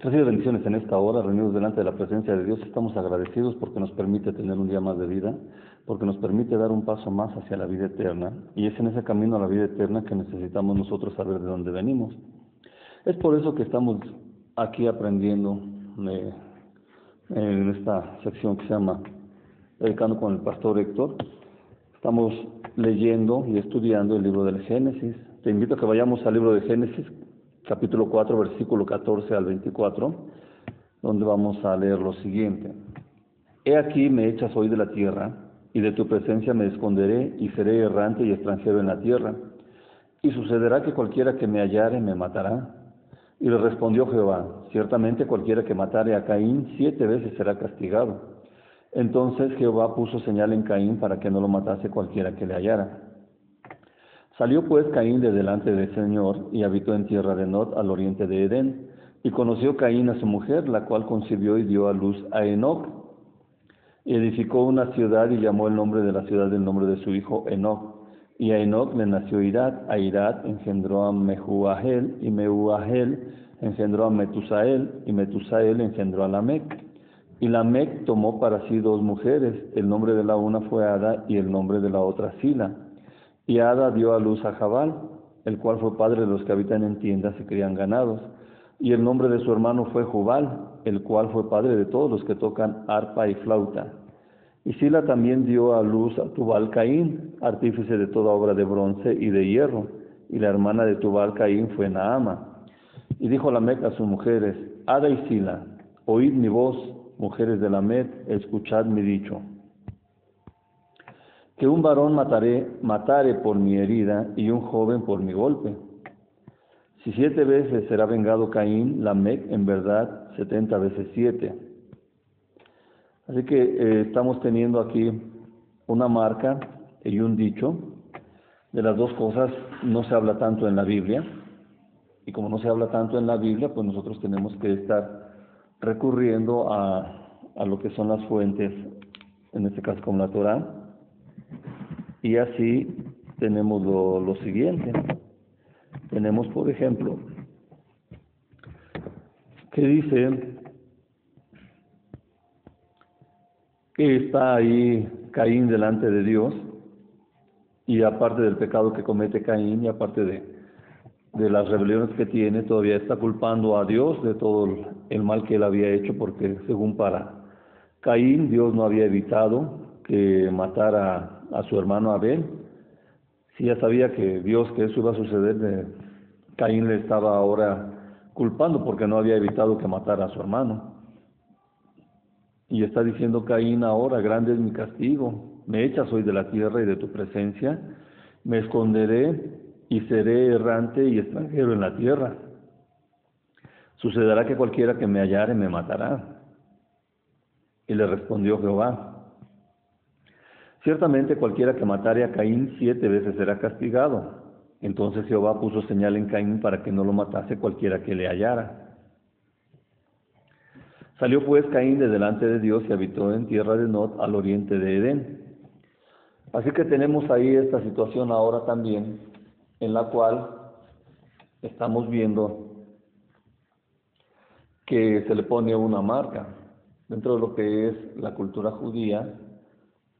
Recibe bendiciones en esta hora, reunidos delante de la presencia de Dios. Estamos agradecidos porque nos permite tener un día más de vida, porque nos permite dar un paso más hacia la vida eterna. Y es en ese camino a la vida eterna que necesitamos nosotros saber de dónde venimos. Es por eso que estamos aquí aprendiendo eh, en esta sección que se llama Dedicando con el Pastor Héctor. Estamos leyendo y estudiando el libro del Génesis. Te invito a que vayamos al libro de Génesis, capítulo 4, versículo 14 al 24, donde vamos a leer lo siguiente. He aquí me echas hoy de la tierra, y de tu presencia me esconderé, y seré errante y extranjero en la tierra. Y sucederá que cualquiera que me hallare me matará. Y le respondió Jehová, ciertamente cualquiera que matare a Caín siete veces será castigado. Entonces Jehová puso señal en Caín para que no lo matase cualquiera que le hallara. Salió pues Caín de delante del Señor y habitó en tierra de Nod al oriente de Edén. Y conoció Caín a su mujer, la cual concibió y dio a luz a Enoc. Y edificó una ciudad y llamó el nombre de la ciudad del nombre de su hijo Enoc. Y a Enoc le nació Irad, a Irad engendró a Mehuahel, y Mehuahel engendró a Metusael, y Metusael engendró a Lamec. Y Lamec tomó para sí dos mujeres, el nombre de la una fue Ada y el nombre de la otra Sila. Y Ada dio a luz a Jabal, el cual fue padre de los que habitan en tiendas y crían ganados. Y el nombre de su hermano fue Jubal, el cual fue padre de todos los que tocan arpa y flauta. Y Sila también dio a luz a Tubal Caín, artífice de toda obra de bronce y de hierro. Y la hermana de Tubal Caín fue Naama. Y dijo la Meca a sus mujeres, Ada y Sila, oíd mi voz, mujeres de la Med, escuchad mi dicho que un varón mataré, matare por mi herida y un joven por mi golpe. Si siete veces será vengado Caín, Lamec en verdad setenta veces siete. Así que eh, estamos teniendo aquí una marca y un dicho. De las dos cosas no se habla tanto en la Biblia. Y como no se habla tanto en la Biblia, pues nosotros tenemos que estar recurriendo a, a lo que son las fuentes, en este caso como la Torah, y así tenemos lo, siguiente. Tenemos, por ejemplo, que dice que está ahí Caín delante de Dios y aparte del pecado que comete Caín y aparte de, de las rebeliones que tiene, todavía está culpando a Dios de todo el mal que él había hecho porque según para Caín Dios no había evitado que matara a su hermano Abel. Si ya sabía que Dios, que eso iba a suceder, Caín le estaba ahora culpando porque no había evitado que matara a su hermano. Y está diciendo Caín ahora, grande es mi castigo, me echas hoy de la tierra y de tu presencia, me esconderé y seré errante y extranjero en la tierra. Sucederá que cualquiera que me hallare me matará. Y le respondió Jehová, Ciertamente cualquiera que matare a Caín siete veces será castigado. Entonces Jehová puso señal en Caín para que no lo matase cualquiera que le hallara. Salió pues Caín de delante de Dios y habitó en tierra de Nod al oriente de Edén. Así que tenemos ahí esta situación ahora también, en la cual estamos viendo que se le pone una marca dentro de lo que es la cultura judía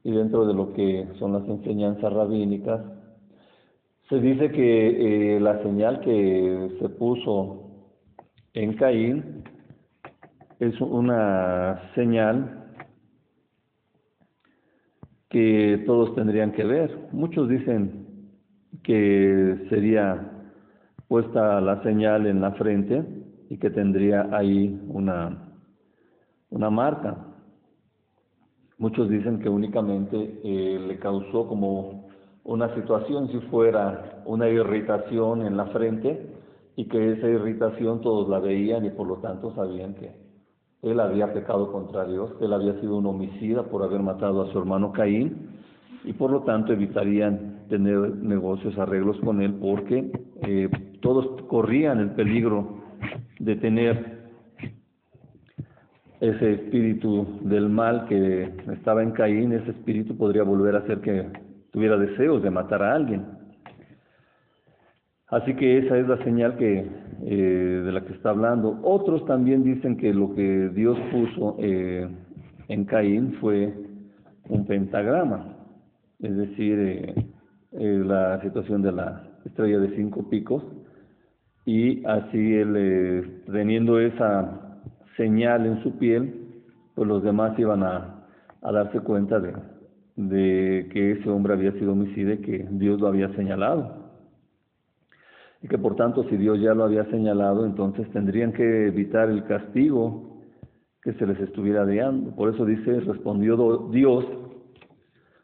y dentro de lo que son las enseñanzas rabínicas, se dice que eh, la señal que se puso en Caín es una señal que todos tendrían que ver. Muchos dicen que sería puesta la señal en la frente y que tendría ahí una, una marca. Muchos dicen que únicamente eh, le causó como una situación si fuera una irritación en la frente y que esa irritación todos la veían y por lo tanto sabían que él había pecado contra Dios, que él había sido un homicida por haber matado a su hermano Caín y por lo tanto evitarían tener negocios, arreglos con él porque eh, todos corrían el peligro de tener ese espíritu del mal que estaba en Caín, ese espíritu podría volver a hacer que tuviera deseos de matar a alguien. Así que esa es la señal que eh, de la que está hablando. Otros también dicen que lo que Dios puso eh, en Caín fue un pentagrama, es decir, la situación de la estrella de cinco picos, y así él, teniendo esa señal en su piel, pues los demás iban a, darse cuenta de, de que ese hombre había sido homicida y que Dios lo había señalado. Y que por tanto, si Dios ya lo había señalado, entonces tendrían que evitar el castigo que se les estuviera dando. Por eso dice, respondió Dios,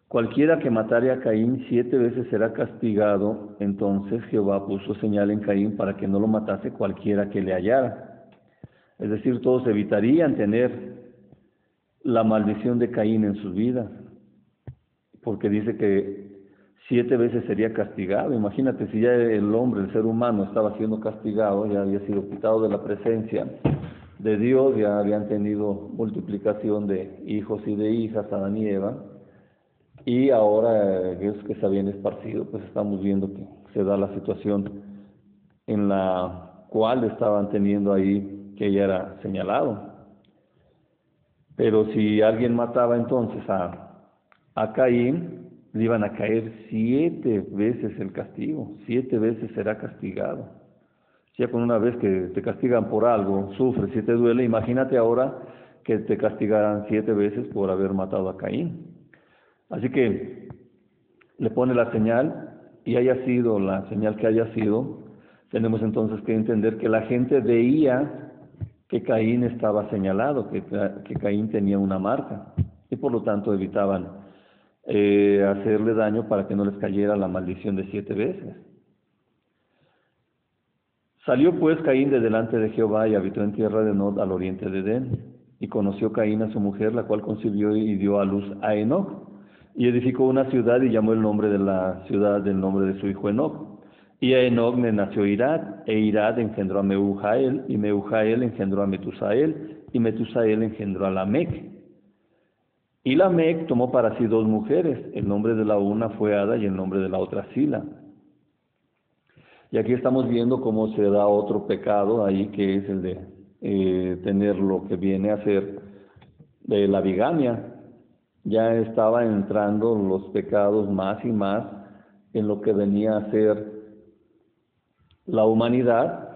cualquiera que matare a Caín siete veces será castigado. Entonces Jehová puso señal en Caín para que no lo matase cualquiera que le hallara. Es decir, todos evitarían tener la maldición de Caín en sus vidas, porque dice que siete veces sería castigado. Imagínate si ya el hombre, el ser humano, estaba siendo castigado, ya había sido quitado de la presencia de Dios, ya habían tenido multiplicación de hijos y de hijas, Adán y Eva, y ahora es que se habían esparcido, pues estamos viendo que se da la situación en la cual estaban teniendo ahí que ya era señalado. Pero si alguien mataba entonces a, a Caín, le iban a caer siete veces el castigo, siete veces será castigado. Ya con una vez que te castigan por algo, sufres y te duele, imagínate ahora que te castigaran siete veces por haber matado a Caín. Así que le pone la señal y haya sido la señal que haya sido, tenemos entonces que entender que la gente veía que Caín estaba señalado, que, que Caín tenía una marca y por lo tanto evitaban eh, hacerle daño para que no les cayera la maldición de siete veces. Salió pues Caín de delante de Jehová y habitó en tierra de Nod al oriente de Edén. Y conoció Caín a su mujer, la cual concibió y dio a luz a Enoch. Y edificó una ciudad y llamó el nombre de la ciudad del nombre de su hijo Enoch. Y a Enoch nació Irad, e Irad engendró a Meujael, y Meujael engendró a Metusael, y Metusael engendró a Lamec. Y Lamec tomó para sí dos mujeres, el nombre de la una fue Ada y el nombre de la otra Sila. Y aquí estamos viendo cómo se da otro pecado ahí, que es el de eh, tener lo que viene a ser de la bigamia. Ya estaba entrando los pecados más y más en lo que venía a ser la humanidad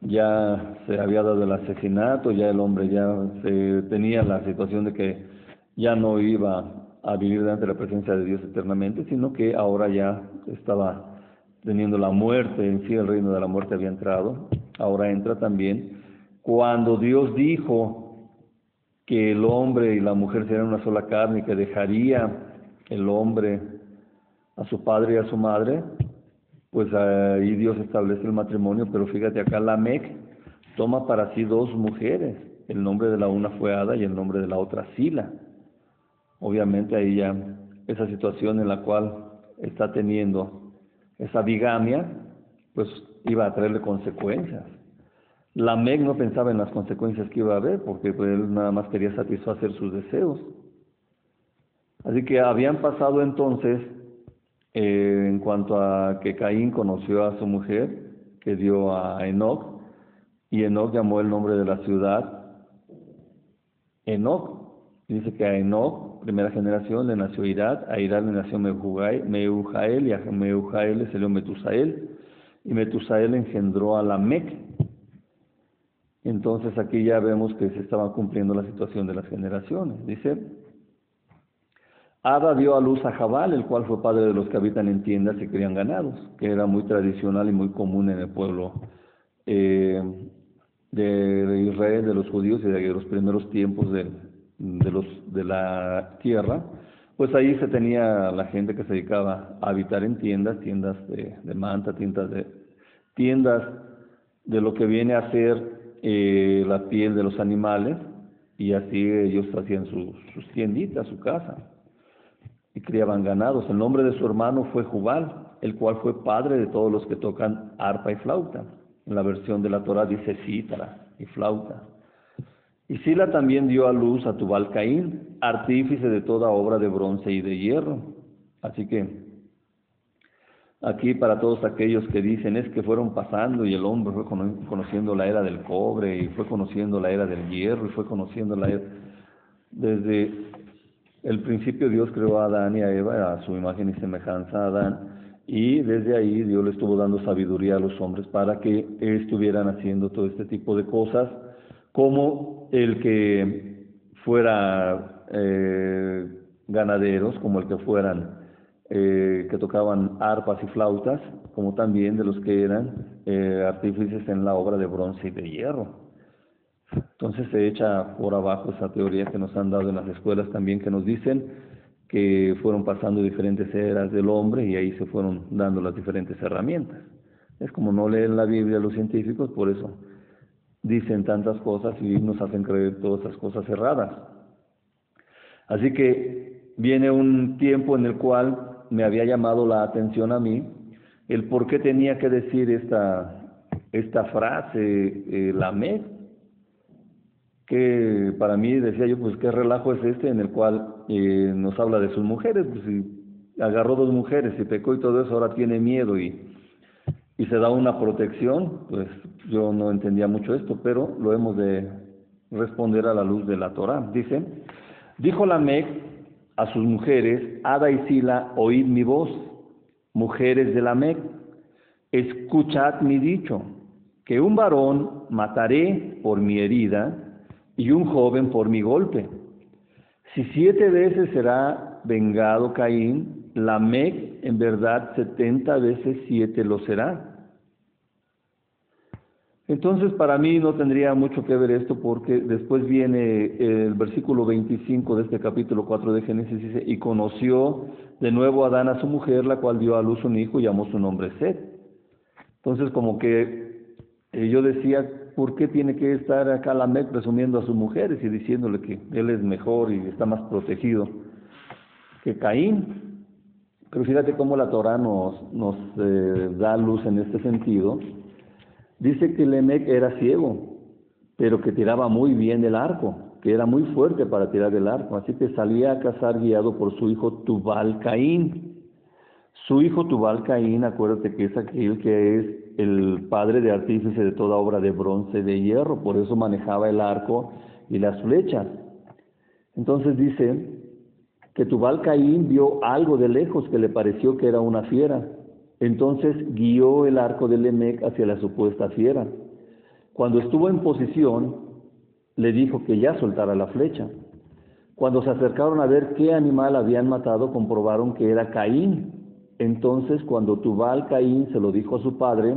ya se había dado el asesinato, ya el hombre ya se tenía la situación de que ya no iba a vivir delante de la presencia de Dios eternamente, sino que ahora ya estaba teniendo la muerte, en sí el reino de la muerte había entrado, ahora entra también. Cuando Dios dijo que el hombre y la mujer serían una sola carne y que dejaría el hombre a su padre y a su madre, pues ahí Dios establece el matrimonio, pero fíjate acá la Mec toma para sí dos mujeres, el nombre de la una fue Ada y el nombre de la otra Sila. Obviamente ahí ya esa situación en la cual está teniendo esa bigamia, pues iba a traerle consecuencias. La Meg no pensaba en las consecuencias que iba a haber, porque pues, él nada más quería satisfacer sus deseos. Así que habían pasado entonces eh, en cuanto a que Caín conoció a su mujer, que dio a Enoch, y Enoch llamó el nombre de la ciudad Enoch. Dice que a Enoch, primera generación, le nació Irad, a Irad le nació Meujael, y a Meujael le salió Metusael, y Metusael engendró a Lamec. Entonces aquí ya vemos que se estaba cumpliendo la situación de las generaciones. Dice, Ada dio a luz a Jabal, el cual fue padre de los que habitan en tiendas y crían ganados, que era muy tradicional y muy común en el pueblo eh, de, Israel, de los judíos y de los primeros tiempos de, la tierra. Pues ahí se tenía la gente que se dedicaba a habitar en tiendas, tiendas de, manta, tiendas de, tiendas de lo que viene a ser eh, la piel de los animales, y así ellos hacían sus, sus tienditas, su casa y criaban ganados. El nombre de su hermano fue Jubal, el cual fue padre de todos los que tocan arpa y flauta. En la versión de la Torah dice cítara y flauta. Y Sila también dio a luz a Tubal Caín, artífice de toda obra de bronce y de hierro. Así que aquí para todos aquellos que dicen es que fueron pasando y el hombre fue conociendo la era del cobre y fue conociendo la era del hierro y fue conociendo la era... Desde el principio Dios creó a Adán y a Eva a su imagen y semejanza a Adán y desde ahí Dios le estuvo dando sabiduría a los hombres para que estuvieran haciendo todo este tipo de cosas como el que fuera eh, ganaderos, como el que fueran eh, que tocaban arpas y flautas, como también de los que eran eh, artífices en la obra de bronce y de hierro. Entonces se echa por abajo esa teoría que nos han dado en las escuelas también, que nos dicen que fueron pasando diferentes eras del hombre y ahí se fueron dando las diferentes herramientas. Es como no leen la Biblia los científicos, por eso dicen tantas cosas y nos hacen creer todas esas cosas erradas. Así que viene un tiempo en el cual me había llamado la atención a mí el por qué tenía que decir esta, esta frase, eh, la me, que para mí decía yo, pues qué relajo es este en el cual eh, nos habla de sus mujeres, pues si agarró dos mujeres y pecó y todo eso, ahora tiene miedo y, y se da una protección, pues yo no entendía mucho esto, pero lo hemos de responder a la luz de la Torah. Dice, dijo la Mec a sus mujeres, Ada y Sila, oíd mi voz, mujeres de la Mec, escuchad mi dicho, que un varón mataré por mi herida y un joven por mi golpe. Si siete veces será vengado Caín, la Mec en verdad setenta veces siete lo será. Entonces, para mí no tendría mucho que ver esto porque después viene el versículo 25 de este capítulo 4 de Génesis, dice, y conoció de nuevo a Adán a su mujer, la cual dio a luz un hijo y llamó su nombre Seth. Entonces, como que eh, yo decía, ¿por qué tiene que estar acá la Met presumiendo a sus mujeres y diciéndole que él es mejor y está más protegido que Caín? Pero fíjate cómo la Torah nos, nos eh, da luz en este sentido Dice que Lemec era ciego, pero que tiraba muy bien el arco, que era muy fuerte para tirar el arco, así que salía a cazar guiado por su hijo Tubal Caín. Su hijo Tubal Caín, acuérdate que es aquel que es el padre de artífice de toda obra de bronce y de hierro, por eso manejaba el arco y las flechas. Entonces dice que Tubal Caín vio algo de lejos que le pareció que era una fiera entonces guió el arco de Lemec hacia la supuesta fiera. Cuando estuvo en posición, le dijo que ya soltara la flecha. Cuando se acercaron a ver qué animal habían matado, comprobaron que era Caín. Entonces, cuando Tubal Caín se lo dijo a su padre,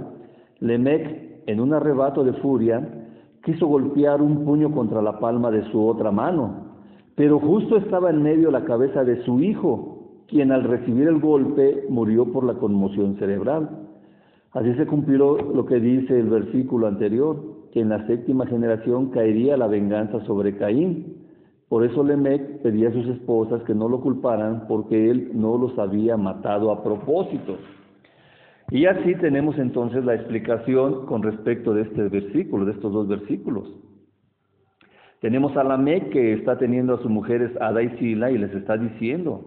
Lemec, en un arrebato de furia, quiso golpear un puño contra la palma de su otra mano, pero justo estaba en medio la cabeza de su hijo, quien al recibir el golpe murió por la conmoción cerebral. Así se cumplió lo que dice el versículo anterior, que en la séptima generación caería la venganza sobre Caín. Por eso Lemec pedía a sus esposas que no lo culparan porque él no los había matado a propósito. Y así tenemos entonces la explicación con respecto de este versículo, de estos dos versículos. Tenemos a Lamec que está teniendo a sus mujeres Ada y Sila y les está diciendo,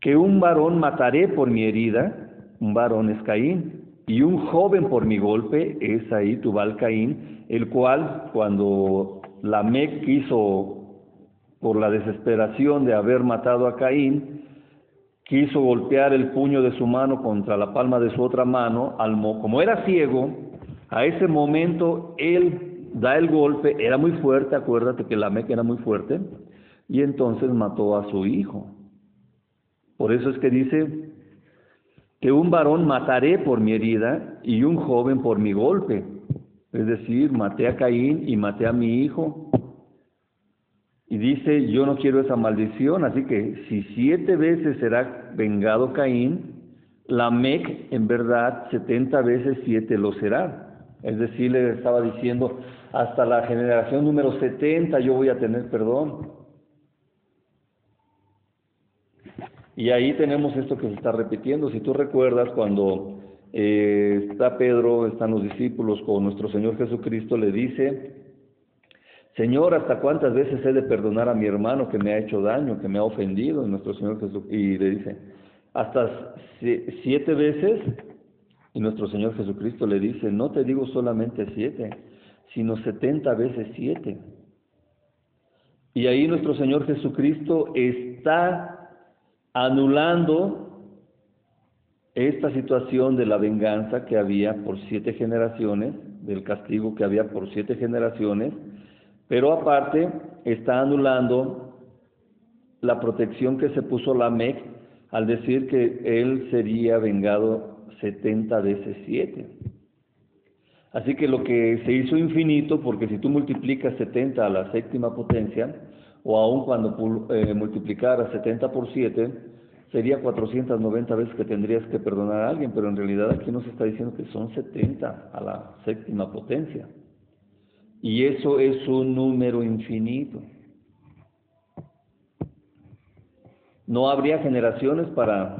que un varón mataré por mi herida, un varón es Caín, y un joven por mi golpe es ahí Tubal Caín, el cual cuando Lamec quiso, por la desesperación de haber matado a Caín, quiso golpear el puño de su mano contra la palma de su otra mano, como era ciego, a ese momento él da el golpe, era muy fuerte, acuérdate que Lamec era muy fuerte, y entonces mató a su hijo. Por eso es que dice que un varón mataré por mi herida y un joven por mi golpe. Es decir, maté a Caín y maté a mi hijo. Y dice, yo no quiero esa maldición, así que si siete veces será vengado Caín, la Mec en verdad setenta veces siete lo será. Es decir, le estaba diciendo, hasta la generación número setenta yo voy a tener perdón. Y ahí tenemos esto que se está repitiendo. Si tú recuerdas cuando eh, está Pedro, están los discípulos con nuestro Señor Jesucristo, le dice, Señor, ¿hasta cuántas veces he de perdonar a mi hermano que me ha hecho daño, que me ha ofendido? nuestro Señor Jesús, y le dice, hasta siete veces, y nuestro Señor Jesucristo le dice, no te digo solamente siete, sino setenta veces siete. Y ahí nuestro Señor Jesucristo está anulando esta situación de la venganza que había por siete generaciones, del castigo que había por siete generaciones, pero aparte está anulando la protección que se puso la MEC al decir que él sería vengado setenta veces siete. Así que lo que se hizo infinito, porque si tú multiplicas 70 a la séptima potencia, o aún cuando eh, multiplicaras 70 por 7, sería 490 veces que tendrías que perdonar a alguien, pero en realidad aquí nos está diciendo que son 70 a la séptima potencia. Y eso es un número infinito. No habría generaciones para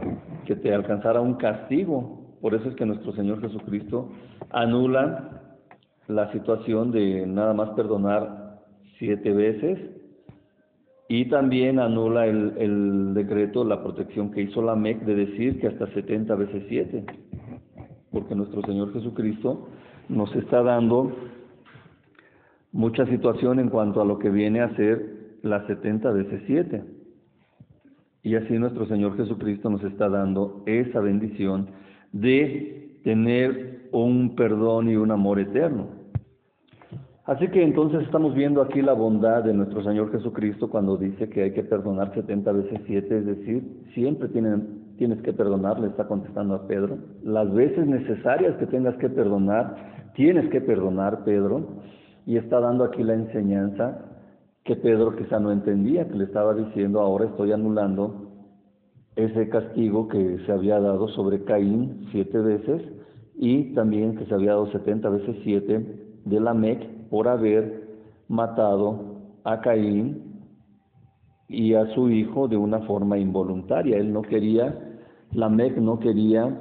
que te alcanzara un castigo por eso es que nuestro Señor Jesucristo anula la situación de nada más perdonar siete veces y también anula el, decreto, la protección que hizo la MEC de decir que hasta 70 veces siete, porque nuestro Señor Jesucristo nos está dando mucha situación en cuanto a lo que viene a ser las 70 veces siete. Y así nuestro Señor Jesucristo nos está dando esa bendición de tener un perdón y un amor eterno. Así que entonces estamos viendo aquí la bondad de nuestro Señor Jesucristo cuando dice que hay que perdonar 70 veces 7, es decir, siempre tienen, tienes que perdonar, le está contestando a Pedro. Las veces necesarias que tengas que perdonar, tienes que perdonar, Pedro. Y está dando aquí la enseñanza que Pedro quizá no entendía, que le estaba diciendo, ahora estoy anulando ese castigo que se había dado sobre Caín siete veces y también que se había dado setenta veces siete de Lamec por haber matado a Caín y a su hijo de una forma involuntaria. Él no quería, Lamec no quería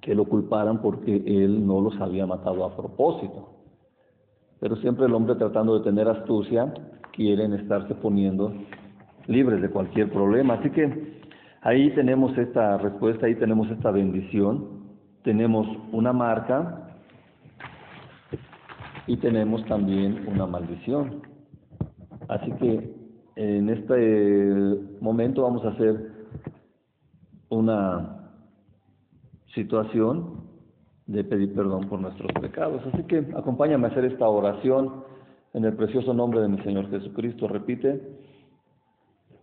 que lo culparan porque él no los había matado a propósito. Pero siempre el hombre tratando de tener astucia quieren estarse poniendo libres de cualquier problema. Así que Ahí tenemos esta respuesta, ahí tenemos esta bendición, tenemos una marca y tenemos también una maldición. Así que en este momento vamos a hacer una situación de pedir perdón por nuestros pecados. Así que acompáñame a hacer esta oración en el precioso nombre de mi Señor Jesucristo. Repite.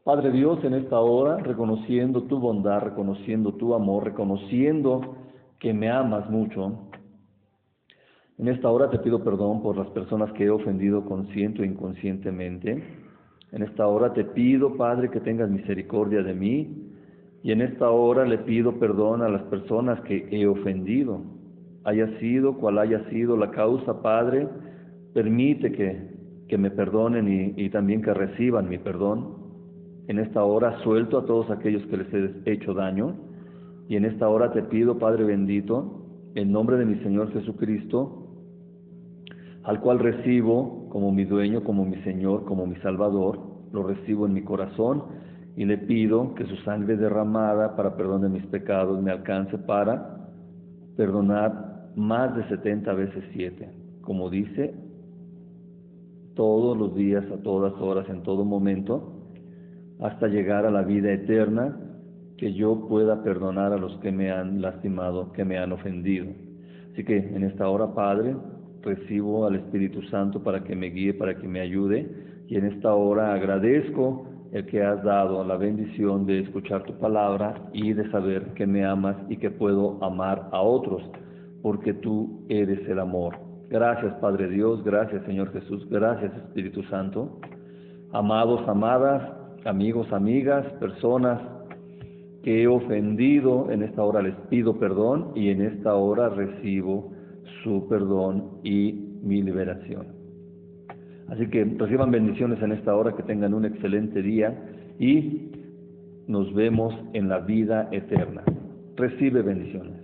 Padre Dios, en esta hora, reconociendo tu bondad, reconociendo tu amor, reconociendo que me amas mucho, en esta hora te pido perdón por las personas que he ofendido consciente o inconscientemente. En esta hora te pido, Padre, que tengas misericordia de mí. Y en esta hora le pido perdón a las personas que he ofendido. Haya sido cual haya sido la causa, Padre, permite que, que me perdonen y, y también que reciban mi perdón. En esta hora suelto a todos aquellos que les he hecho daño. Y en esta hora te pido, Padre bendito, en nombre de mi Señor Jesucristo, al cual recibo como mi dueño, como mi Señor, como mi Salvador, lo recibo en mi corazón y le pido que su sangre derramada para perdón de mis pecados me alcance para perdonar más de 70 veces 7, como dice, todos los días, a todas horas, en todo momento, hasta llegar a la vida eterna, que yo pueda perdonar a los que me han lastimado, que me han ofendido. Así que en esta hora, Padre, recibo al Espíritu Santo para que me guíe, para que me ayude, y en esta hora agradezco el que has dado la bendición de escuchar tu palabra y de saber que me amas y que puedo amar a otros, porque tú eres el amor. Gracias Padre Dios, gracias Señor Jesús, gracias Espíritu Santo. Amados, amadas, amigos, amigas, personas que he ofendido, en esta hora les pido perdón y en esta hora recibo su perdón y mi liberación. Así que reciban bendiciones en esta hora, que tengan un excelente día y nos vemos en la vida eterna. Recibe bendiciones.